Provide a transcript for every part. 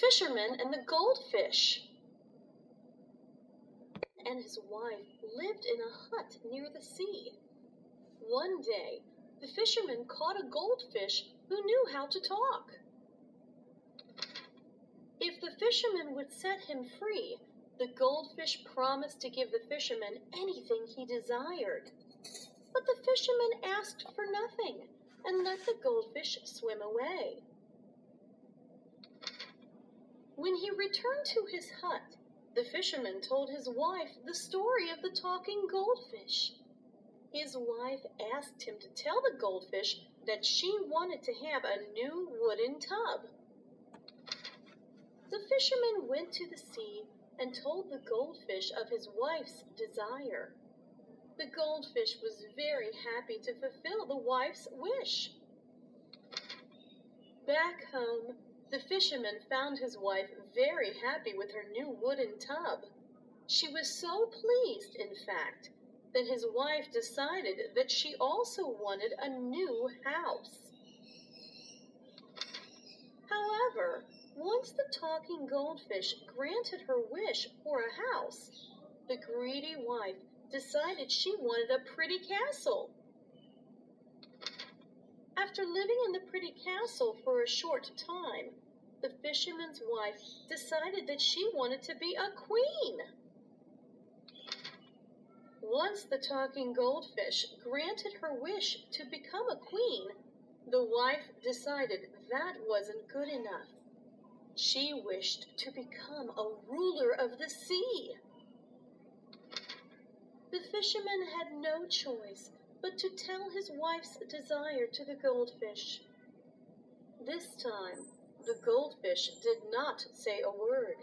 Fisherman and the Goldfish. And his wife lived in a hut near the sea. One day, the fisherman caught a goldfish who knew how to talk. If the fisherman would set him free, the goldfish promised to give the fisherman anything he desired. But the fisherman asked for nothing and let the goldfish swim away. When he returned to his hut, the fisherman told his wife the story of the talking goldfish. His wife asked him to tell the goldfish that she wanted to have a new wooden tub. The fisherman went to the sea and told the goldfish of his wife's desire. The goldfish was very happy to fulfill the wife's wish. Back home, the fisherman found his wife very happy with her new wooden tub. She was so pleased, in fact, that his wife decided that she also wanted a new house. However, once the talking goldfish granted her wish for a house, the greedy wife decided she wanted a pretty castle. After living in the pretty castle for a short time, the fisherman's wife decided that she wanted to be a queen. Once the talking goldfish granted her wish to become a queen, the wife decided that wasn't good enough. She wished to become a ruler of the sea. The fisherman had no choice but to tell his wife's desire to the goldfish. This time, the goldfish did not say a word.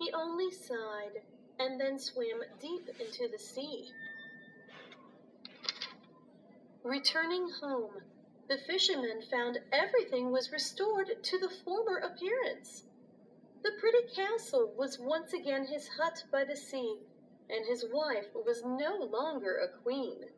He only sighed and then swam deep into the sea. Returning home, the fisherman found everything was restored to the former appearance. The pretty castle was once again his hut by the sea, and his wife was no longer a queen.